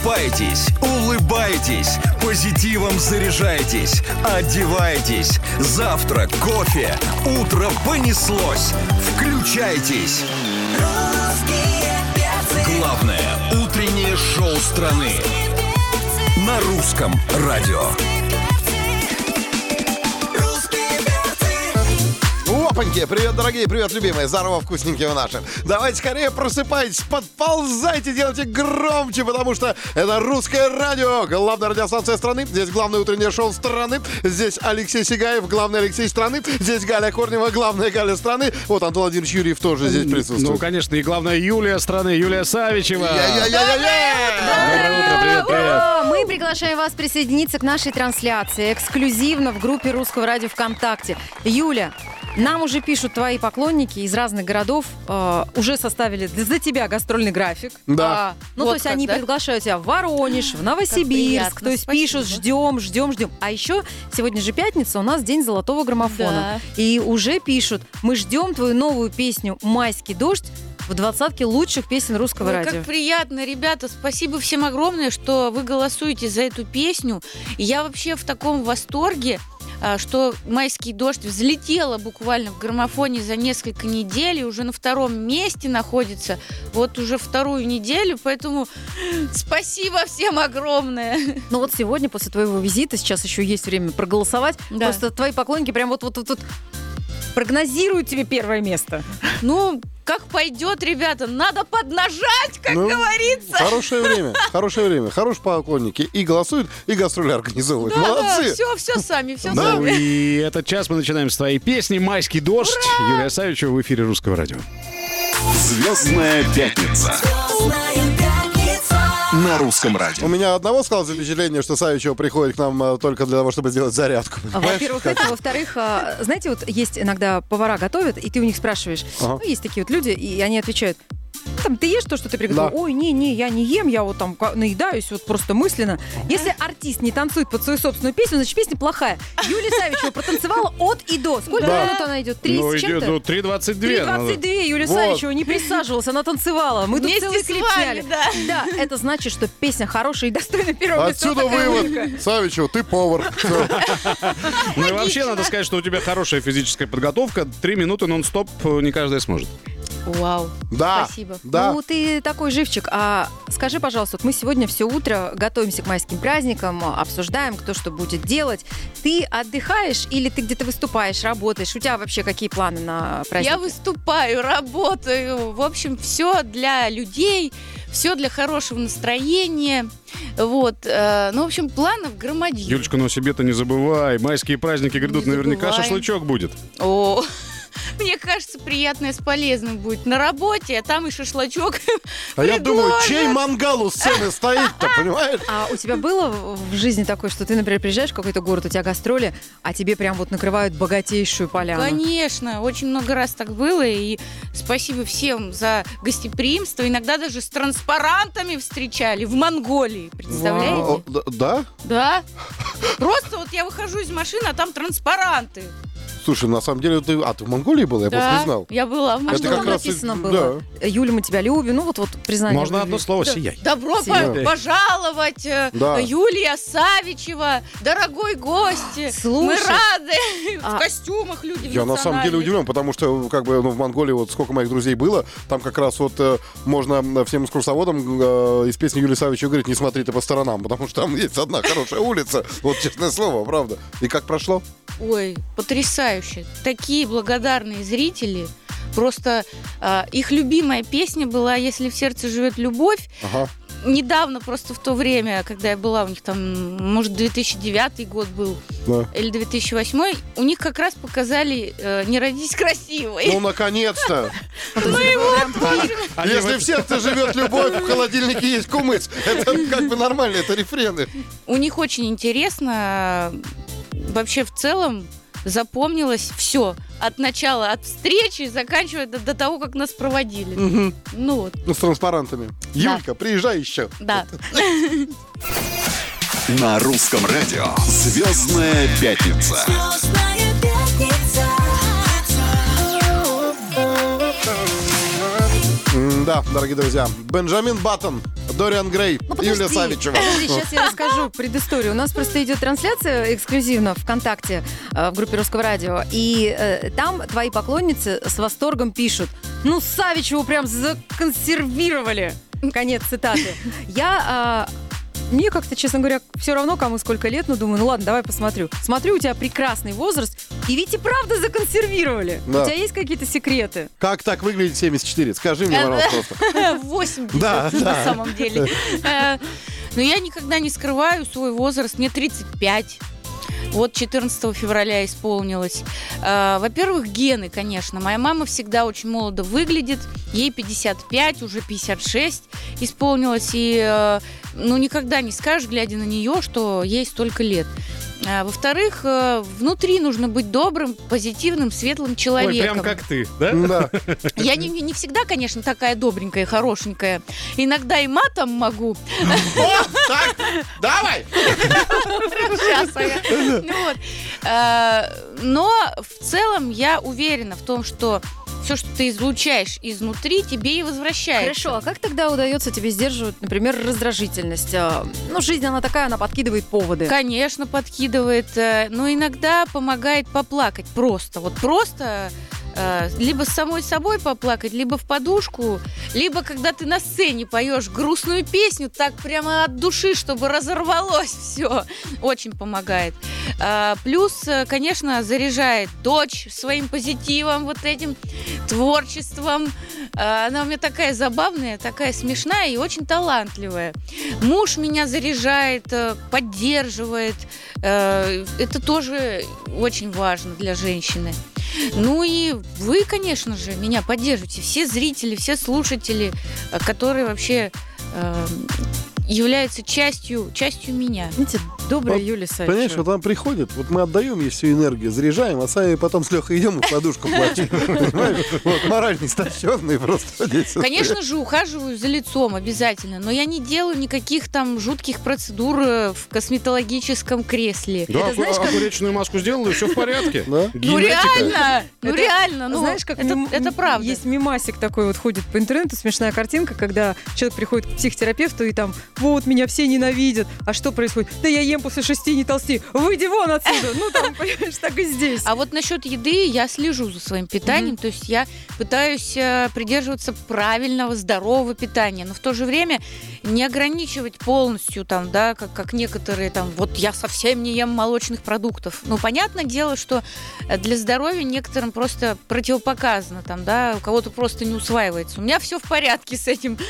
Просыпайтесь, улыбайтесь, позитивом заряжайтесь, одевайтесь. Завтрак, кофе, утро понеслось. Включайтесь. Главное утреннее шоу страны на русском радио. Опаньки, привет, дорогие, привет, любимые, здорово, вкусненькие наши. Давайте скорее просыпайтесь, подползайте, делайте громче, потому что это русское радио, главная радиостанция страны. Здесь главное утреннее шоу страны. Здесь Алексей Сигаев, главный Алексей страны. Здесь Галя Корнева, главная Галя страны. Вот Антон Владимирович Юрьев тоже здесь присутствует. Ну, конечно, и главное, Юлия страны, Юлия Савичева. Доброе утро, привет, привет. Мы приглашаем вас присоединиться к нашей трансляции эксклюзивно в группе Русского радио ВКонтакте. Юля, нам уже пишут твои поклонники из разных городов, э, уже составили за тебя гастрольный график. Да. А, ну, Вот то есть как, они да? приглашают тебя в Воронеж, в Новосибирск. приятно, То есть спасибо. пишут, ждем, ждем, ждем. А еще сегодня же пятница, у нас день золотого граммофона. Да. И уже пишут, мы ждем твою новую песню «Майский дождь» в двадцатке лучших песен русского Ой, радио. как приятно, ребята. Спасибо всем огромное, что вы голосуете за эту песню. Я вообще в таком восторге, что «Майский дождь» взлетела буквально в граммофоне за несколько недель и уже на втором месте находится вот уже вторую неделю. Поэтому спасибо всем огромное. Ну вот сегодня, после твоего визита, сейчас еще есть время проголосовать. Да. Просто твои поклонники прям вот прогнозируют тебе первое место. Ну, как пойдет, ребята, надо поднажать, как Ну, говорится. Хорошее время, хорошее время. Хорошие поклонники и голосуют, и гастроли организовывают. Молодцы! все, все сами, все Да. Ну сами. и этот час мы начинаем с твоей песни «Майский дождь». Юлия Савичева в эфире Русского радио. Звездная пятница на русском У радио. меня одного сказалось впечатление, что Савичева приходит к нам э, только для того, чтобы сделать зарядку. понимаешь? Во-первых, это, во-вторых, а, знаете, вот есть иногда повара готовят, и ты у них спрашиваешь, Ага. ну, есть такие вот люди, и они отвечают, «Ну, там, ты ешь то, что ты приготовил? Да. Ой, не-не, я не ем, я вот там наедаюсь вот просто мысленно. Если артист не танцует под свою собственную песню, значит, песня плохая. Юлия Савичева протанцевала от и до. Сколько Да. минут она идет? Три ну, с чем-то? ну, 3.22. надо. 3.22, Юлия Вот. Савичева не присаживалась, она танцевала. Мы тут целый клип вами, сняли. да. Да, это значит, что песня хорошая и достойна первого места. Отсюда вывод. Савичева, ты повар. Ну и вообще надо сказать, что у тебя хорошая физическая подготовка. Три минуты нон-стоп э, не каждая сможет. Вау. Да. Спасибо. Да. Ну, ты такой живчик. А скажи, пожалуйста, вот мы сегодня все утро готовимся к майским праздникам, обсуждаем, кто что будет делать. Ты отдыхаешь или ты где-то выступаешь, работаешь? У тебя вообще какие планы на праздники? Я выступаю, работаю. В общем, все для людей, все для хорошего настроения. Вот. э, Ну, в общем, планов громадье. Юлечка, но себе-то не забывай. Майские праздники грядут, Не наверняка забываем. шашлычок будет. О, мне кажется, приятное с полезным будет на работе, а там и шашлачок. А я думаю, предложат. чей мангал у сцены стоит-то, понимаешь? А у тебя было в жизни такое, что ты, например, приезжаешь в какой-то город, у тебя гастроли, а тебе прям вот накрывают богатейшую поляну? Конечно, очень много раз так было, и спасибо всем за гостеприимство. Иногда даже с транспарантами встречали в Монголии, представляете? Да? Да. Просто вот я выхожу из машины, а там транспаранты. Слушай, на самом деле, ты... А, ты в Монголии был? Я просто не знал. я была в А Это что как там раз и- написано да. было? Юля, мы тебя любим. Ну вот вот признание. Можно в одно любви. слово Да. «сияй». Добро по- пожаловать, э, Да. Юлия Савичева, дорогой гость. Мы Слушай, рады. а- В костюмах люди Я на самом деле удивлен, потому что как бы ну, в Монголии вот сколько моих друзей было, там как раз вот э, можно всем экскурсоводам э, из песни Юлии Савича говорить, не смотри ты по сторонам, потому что там есть одна хорошая улица, вот честное слово, правда. И как прошло? Ой, потрясающе. Такие благодарные зрители. Просто а, их любимая песня была «Если в сердце живет любовь». Ага. Недавно, просто в то время, когда я была у них там, может, 2009 год был, Да. или 2008, у них как раз показали э, «Не родись красивой». Ну, наконец-то! Ну, пик. Они Если вот- в сердце живет любовь, в холодильнике есть кумыс. Это как бы нормально, это рефрены. У них очень интересно. Вообще, в целом, запомнилось все. От начала, от встречи, заканчивая до, до того, как нас проводили. Мгм. Ну вот, Ну, с транспарантами. Юлька, приезжай еще. да. На русском радио. Звездная пятница. Да, дорогие друзья. Бенджамин Баттон. Дориан Грей, Ну, подожди, Юлия Савичева. Подожди, сейчас я расскажу предысторию. У нас просто идет трансляция эксклюзивно ВКонтакте э, в группе Русского радио. И э, там твои поклонницы с восторгом пишут. Ну, Савичеву прям законсервировали. Конец цитаты. Я... мне как-то, честно говоря, все равно, кому сколько лет, но думаю, ну ладно, давай посмотрю. Смотрю, у тебя прекрасный возраст, и ведь и правда законсервировали. Да. У тебя есть какие-то секреты? Как так выглядит 74? Скажи мне, пожалуйста, просто. 80 Да, на да. самом деле. Э, Но я никогда не скрываю свой возраст. Мне 35. Вот 14 февраля исполнилось. Э, Во-первых, гены, конечно. Моя мама всегда очень молодо выглядит. Ей 55, уже 56 исполнилось. И э, ну, никогда не скажешь, глядя на нее, что ей столько лет. А, Во-вторых, э, внутри нужно быть добрым, позитивным, светлым Ой, человеком. прям как ты, да? Да. Я не, не всегда, конечно, такая добренькая, хорошенькая. Иногда и матом могу. О, так, давай! Щас, ага. Ну вот. Э, Но в целом я уверена в том, что все, что ты излучаешь изнутри, тебе и возвращается. Хорошо, а как тогда удается тебе сдерживать, например, раздражительность? А, Ну, жизнь, она такая, она подкидывает поводы. Конечно, подкидывает, э, но иногда помогает поплакать просто. Вот просто либо с самой собой поплакать, либо в подушку, либо когда ты на сцене поешь грустную песню, так прямо от души, чтобы разорвалось все. Очень помогает. А, Плюс, э, конечно, заряжает дочь своим позитивом, вот этим творчеством. Она у меня такая забавная, такая смешная и очень талантливая. Муж меня заряжает, э, поддерживает. Э, Это тоже очень важно для женщины. Ну и вы, конечно же, меня поддерживаете. Все зрители, все слушатели, э, которые вообще э, являются частью, частью меня. Знаете, добрая Вот, Юлия Савичева. Понимаешь, вот она приходит, вот мы отдаем ей всю энергию, заряжаем, а сами потом с Лехой идем и в подушку плачем. Понимаешь? Вот морально истощенный просто. Конечно же, ухаживаю за лицом обязательно, но я не делаю никаких там жутких процедур э, в косметологическом кресле. Да, огуречную маску сделал, и все в порядке. Да? Ну реально, ну реально, ну Знаешь, как это правда. Есть мимасик такой вот ходит по интернету, смешная картинка, когда человек приходит к психотерапевту и там, вот, меня все ненавидят. А что происходит? Да я ем после шести, не толсти. Выйди вон отсюда. Ну, там, понимаешь, так и здесь. А вот насчет еды я слежу за своим питанием, то есть я пытаюсь э, придерживаться правильного, здорового питания, но в то же время не ограничивать полностью там, да, как, как некоторые там, вот я совсем не ем молочных продуктов. Ну, понятное дело, что э, для здоровья некоторым просто противопоказано там, да, у кого-то просто не усваивается. У меня все в порядке с этим.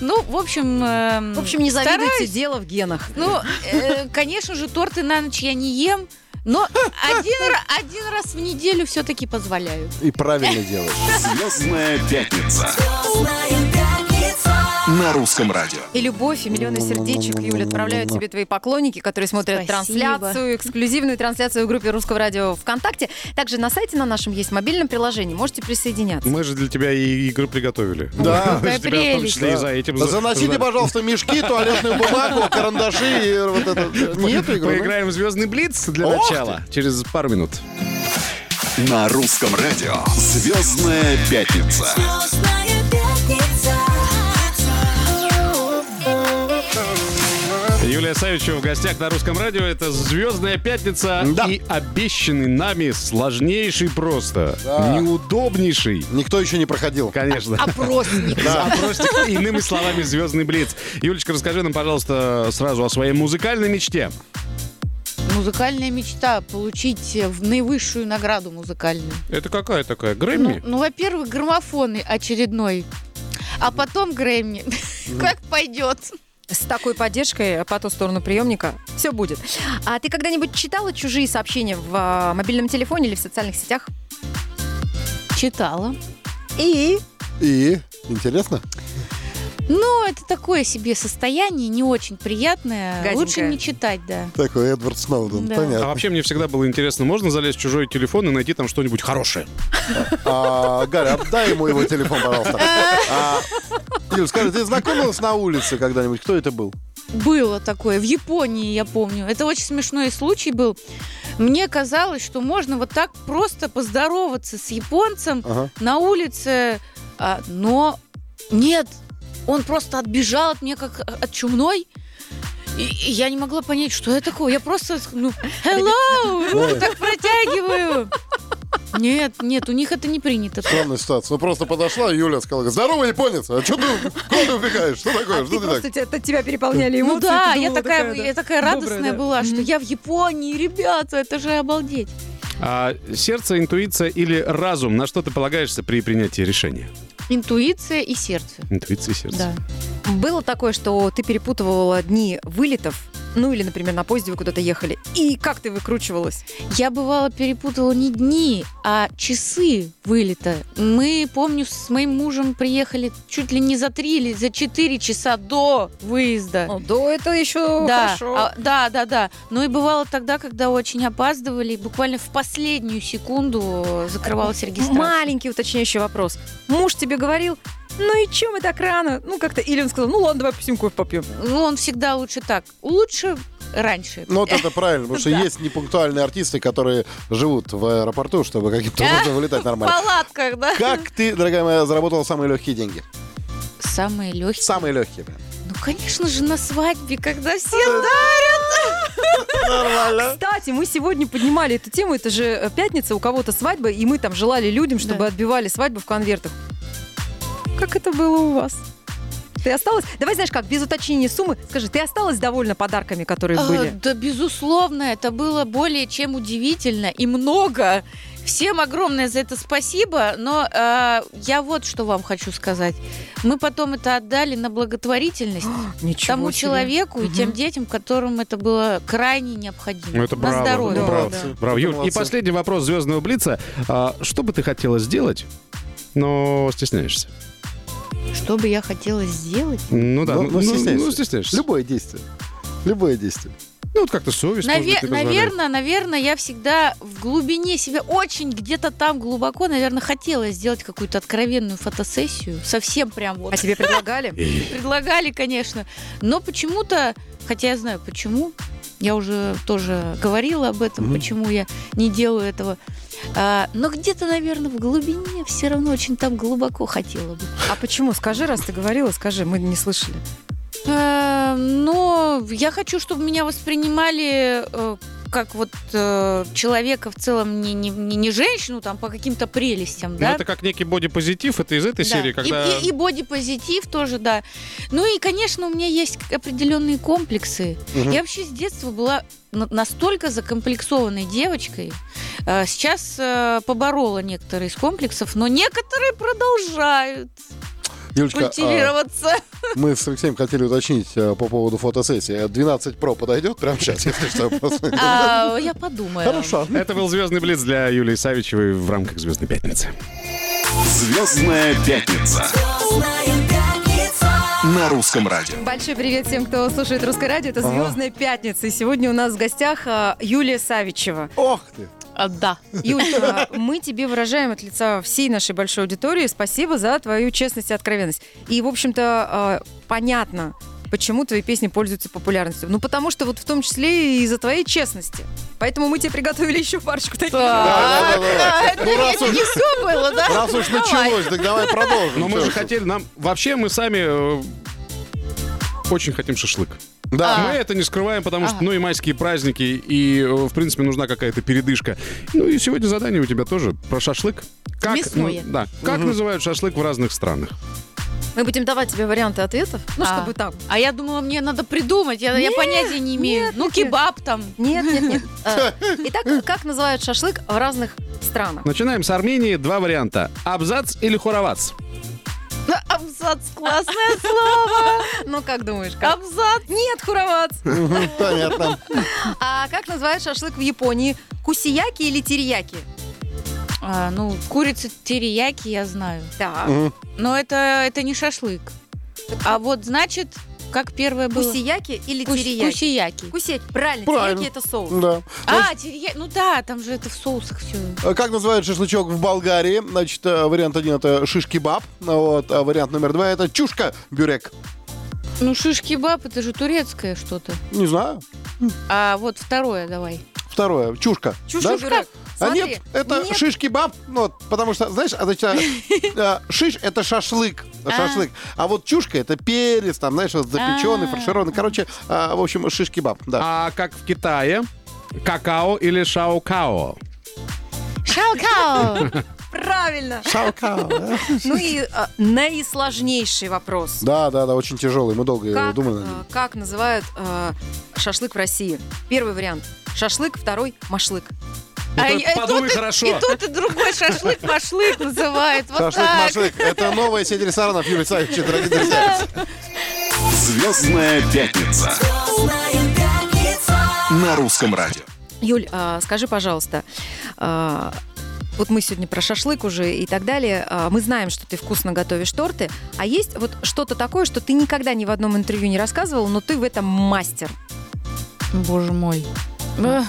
Ну, в общем... эм, В общем, не завидуйте, стараюсь. дело в генах. Ну, э, конечно же, торты на ночь я не ем, но один, один раз в неделю все-таки позволяю. И правильно делаешь. Звездная пятница. На русском радио. И любовь, и миллионы сердечек, Юля, отправляют тебе твои поклонники, которые смотрят Спасибо. трансляцию, эксклюзивную трансляцию в группе Русского радио ВКонтакте. Также на сайте на нашем есть мобильном приложении. Можете присоединяться. Мы же для тебя и игры приготовили. Да. Мы же тебя в том прелесть. числе и за этим за- Заносите, за- пожалуйста, мешки, туалетную бумагу, карандаши и вот это. Нету игры? Поиграем в Звездный Блиц для начала. Через пару минут. На русском радио. Звездная пятница. Юлия Савичева в гостях на русском радио. Это «Звездная пятница» Да. и обещанный нами сложнейший просто, Да. неудобнейший, Никто еще не проходил. конечно. Опросник. Да, просто иными словами «Звездный Блиц». Юлечка, расскажи нам, пожалуйста, сразу о своей музыкальной мечте. Музыкальная мечта получить э, в наивысшую награду музыкальную. Это какая такая? Ну, Грэмми? ну, во-первых, граммофон очередной, а потом Грэмми. Как пойдет. С такой поддержкой по ту сторону приемника все будет. А ты когда-нибудь читала чужие сообщения в а, мобильном телефоне или в социальных сетях? Читала. И? И? Интересно? Ну, это такое себе состояние, не очень приятное. Гаденькое. Лучше не читать, да. Такой Эдвард Сноуден, Да. А понятно. вообще мне всегда было интересно, можно залезть в чужой телефон и найти там что-нибудь хорошее? А, Галя, отдай ему его телефон, пожалуйста. А, Юль, скажи, ты знакомилась на улице когда-нибудь? Кто это был? Было такое. В Японии, я помню. Это очень смешной случай был. Мне казалось, что можно вот так просто поздороваться с японцем Ага. на улице, а, но нет. он просто отбежал от меня как от чумной. И, и я не могла понять, что это такое. Я просто, ну, hello, руку так протягиваю. Нет, нет, у них это не принято. Странная ситуация. Ну, просто подошла, и Юля сказала, здорово, японец, а что ты, куда ты убегаешь? Что такое? А Что ты просто так? тебя, тебя переполняли эмоции. Ну да, я думала, такая, да, я такая добрая, радостная да. была, что Мгм. я в Японии, ребята, это же обалдеть. А сердце, интуиция или разум? На что ты полагаешься при принятии решения? Интуиция и сердце. Интуиция и сердце. Да. Было такое, что ты перепутывала дни вылетов, ну или, например, на поезде вы куда-то ехали, и как ты выкручивалась? Я бывало перепутала не дни, а часы вылета. Мы, помню, с моим мужем приехали чуть ли не за три или за четыре часа до выезда. Ну, да, это еще да, хорошо. а, да, да, да. Но и бывало тогда, когда очень опаздывали, буквально в последнюю секунду закрывалась регистрация. Маленький уточняющий вопрос. Муж тебе говорил, ну и че мы так рано? Ну как-то, или он сказал, ну ладно, давай пустим кофе попьем. Ну, он всегда лучше так. Лучше раньше. Ну, вот это правильно, потому что Да. есть непунктуальные артисты, которые живут в аэропорту, чтобы каким-то образом вылетать В нормально. палатках, да? Как ты, дорогая моя, заработала самые легкие деньги? Самые легкие. Самые легкие. прям. Ну, конечно же, на свадьбе, когда все дарят. Нормально. Кстати, мы сегодня поднимали эту тему, это же э, пятница, у кого-то свадьба, и мы там желали людям, чтобы Да. отбивали свадьбу в конвертах. Как это было у вас? Ты осталась? Давай, знаешь как, без уточнения суммы, скажи, ты осталась довольна подарками, которые А, были? Да, безусловно, это было более чем удивительно и много. Всем огромное за это спасибо, но э, я вот что вам хочу сказать. Мы потом это отдали на благотворительность Ничего тому себе. человеку и Мгм. тем детям, которым это было крайне необходимо. Ну, это на браво, здоровье. это браво. Да, да. Браво, Юль. И последний вопрос звездного блица. А, что бы ты хотела сделать, но стесняешься? Что бы я хотела сделать? Ну да, Ну, ну, ну, стесняешься. ну, стесняешься. Любое действие. Любое действие. Ну, вот как-то совесть, может быть, Наве- не позволяет. наверное, наверное, я всегда в глубине себя, очень где-то там глубоко, наверное, хотела сделать какую-то откровенную фотосессию. Совсем прям вот. А тебе предлагали? Предлагали, конечно. Но почему-то, хотя я знаю почему, я уже тоже говорила об этом, Мгм. почему я не делаю этого. А, но где-то, наверное, в глубине все равно очень там глубоко хотела бы. А почему? Скажи, раз ты говорила, скажи, мы не слышали. Э, но я хочу, чтобы меня воспринимали э, как вот э, человека в целом, не, не, не женщину там по каким-то прелестям, Ну, да? это как некий бодипозитив, это из этой Да. серии, И- когда... И, и бодипозитив тоже, да. Ну и, конечно, у меня есть определенные комплексы. Мгм. Я вообще с детства была на- настолько закомплексованной девочкой. Э, Сейчас э, поборола некоторые из комплексов, но некоторые продолжают Юлечка, а, культивироваться. мы с Алексеем хотели уточнить а, по поводу фотосессии. 12 Pro подойдет прямо сейчас, если что? А, Я подумаю. Хорошо. Это был звездный блиц для Юлии Савичевой в рамках Звездной пятницы. Звездная пятница на русском радио. Большой привет всем, кто слушает Русское радио. Это «Звездная пятница». И сегодня у нас в гостях а, Юлия Савичева. Ох ты. А, Да. Юль, а, мы тебе выражаем от лица всей нашей большой аудитории спасибо за твою честность и откровенность. И, в общем-то, а, понятно, почему твои песни пользуются популярностью. Ну, потому что вот в том числе и из-за твоей честности. Поэтому мы тебе приготовили еще парочку таких. Да, да, да, да. Это Ну, раз это уж- не все было, да? Раз уж началось, так давай продолжим. Но мы же хотели, нам вообще мы сами э, очень хотим шашлык. Да. Мы это не скрываем, потому что, Ага. ну, и майские праздники, и, э, в принципе, нужна какая-то передышка. Ну, и сегодня задание у тебя тоже про шашлык. Как, Мясное. ну, да, как называют шашлык в разных странах? Мы будем давать тебе варианты ответов, ну, А. чтобы так. А я думала, мне надо придумать. Я, я Нет, понятия не имею. нет, ну, нет, нет. кебаб там. Нет, нет, нет. А, Итак, как называют шашлык в разных странах? Начинаем с Армении. Два варианта. Абзац или хоровац? Абзац, классное слово. Ну, как думаешь, как? Абзац. Нет, хуровац. Понятно. А как называют шашлык в Японии? Кусияки или терияки? А, ну, курица терияки я знаю. Мгм. Но это, это не шашлык. А вот значит, как первое было? Кусияки или Кус- терияки? Кусияки. Кусяки. Правильно, Правильно. терияки это соус. Да. А, терияки. Ну да, там же это в соусах все. А Как называют шашлычок в Болгарии? Значит, э, вариант один это шиш-кебаб. Вот, а вариант номер два это чушка-бюрек. Ну, шиш-кебаб, это же турецкое что-то. Не знаю. А вот второе давай. Второе, чушка. Чушка Да? бюрек. А Смотри, нет, это нет. шиш-кебаб. Ну, вот, потому что, знаешь, а, значит, а, э, шиш это шашлык. Шашлык. А вот чушка это перец, там, знаешь, вот запеченный, А. фаршированный. Короче, а, в общем, шиш-кебаб. Да. А как в Китае? Какао или шаокао? Шаукао! Правильно. Шаокао, да? Ну и а, наисложнейший вопрос. Да, да, да, очень тяжелый. Мы долго Как, думали э, как называют э, шашлык в России? Первый вариант шашлык, второй машлык. А и- ты и подумай и- хорошо. И тот, и другой шашлык-машлык называют. Вот. Шашлык-машлык. Это новая сеть ресторанов Юрий Савич, дорогие друзья. Звездная пятница на русском радио. Юль, а, скажи, пожалуйста, а, вот мы сегодня про шашлык уже и так далее. а, Мы знаем, что ты вкусно готовишь торты. А есть вот что-то такое, что ты никогда ни в одном интервью не рассказывал, но ты в этом мастер? Боже мой. Эх.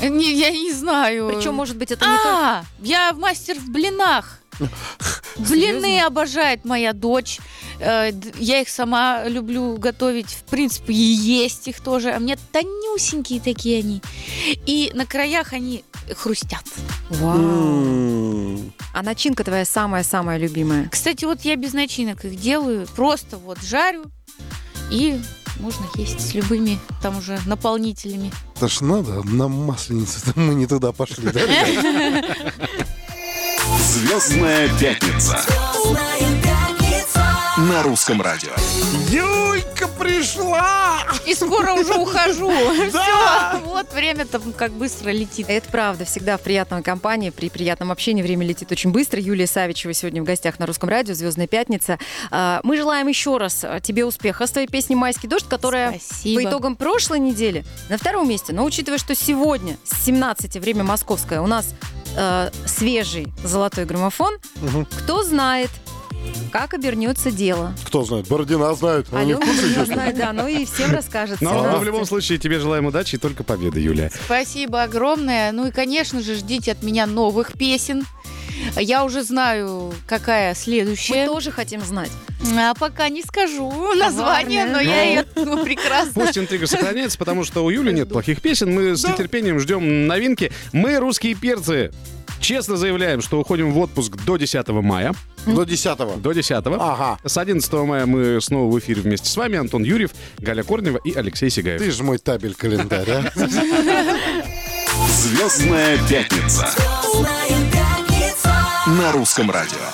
Не, я не знаю. Причем, может быть, это не только... А, я мастер в блинах. Блины обожает моя дочь. Э, Я их сама люблю готовить, в принципе, и есть их тоже. А мне тонюсенькие такие они. И на краях они хрустят. Вау. А начинка твоя самая-самая любимая? Кстати, вот я без начинок их делаю. Просто вот жарю и можно есть с любыми там уже наполнителями. Это ж надо на масленицу. Мы не туда пошли, да? ребят? Звездная пятница на русском радио. Юлька пришла! И скоро уже ухожу. Все, вот время там как быстро летит. Это правда. Всегда в приятной компании, при приятном общении время летит очень быстро. Юлия Савичева сегодня в гостях на Русском радио «Звездная пятница». А, Мы желаем еще раз а, тебе успеха с твоей песней «Майский дождь», которая Спасибо. по итогам прошлой недели на втором месте. Но учитывая, что сегодня с 17 время московское у нас э, свежий золотой граммофон, Мгм. кто знает, как обернется дело. Кто знает? Бородина знает. В Алена ли? знает, да, ну и всем расскажет. Но, но в 17. любом случае тебе желаем удачи и только победы, Юлия. Спасибо огромное. Ну и, конечно же, ждите от меня новых песен. Я уже знаю, какая Мы следующая. тоже хотим знать. А пока не скажу название, но я ее ну, прекрасно. Пусть интрига сохраняется, потому что у Юли нет плохих песен. Мы с нетерпением ждем новинки. Мы, русские перцы, честно заявляем, что уходим в отпуск до 10 мая. До 10 До 10 Ага. С 11 мая мы снова в эфире вместе с вами. Антон Юрьев, Галя Корнева и Алексей Сигаев. Ты же мой табель-календарь, а? Звездная пятница на русском радио.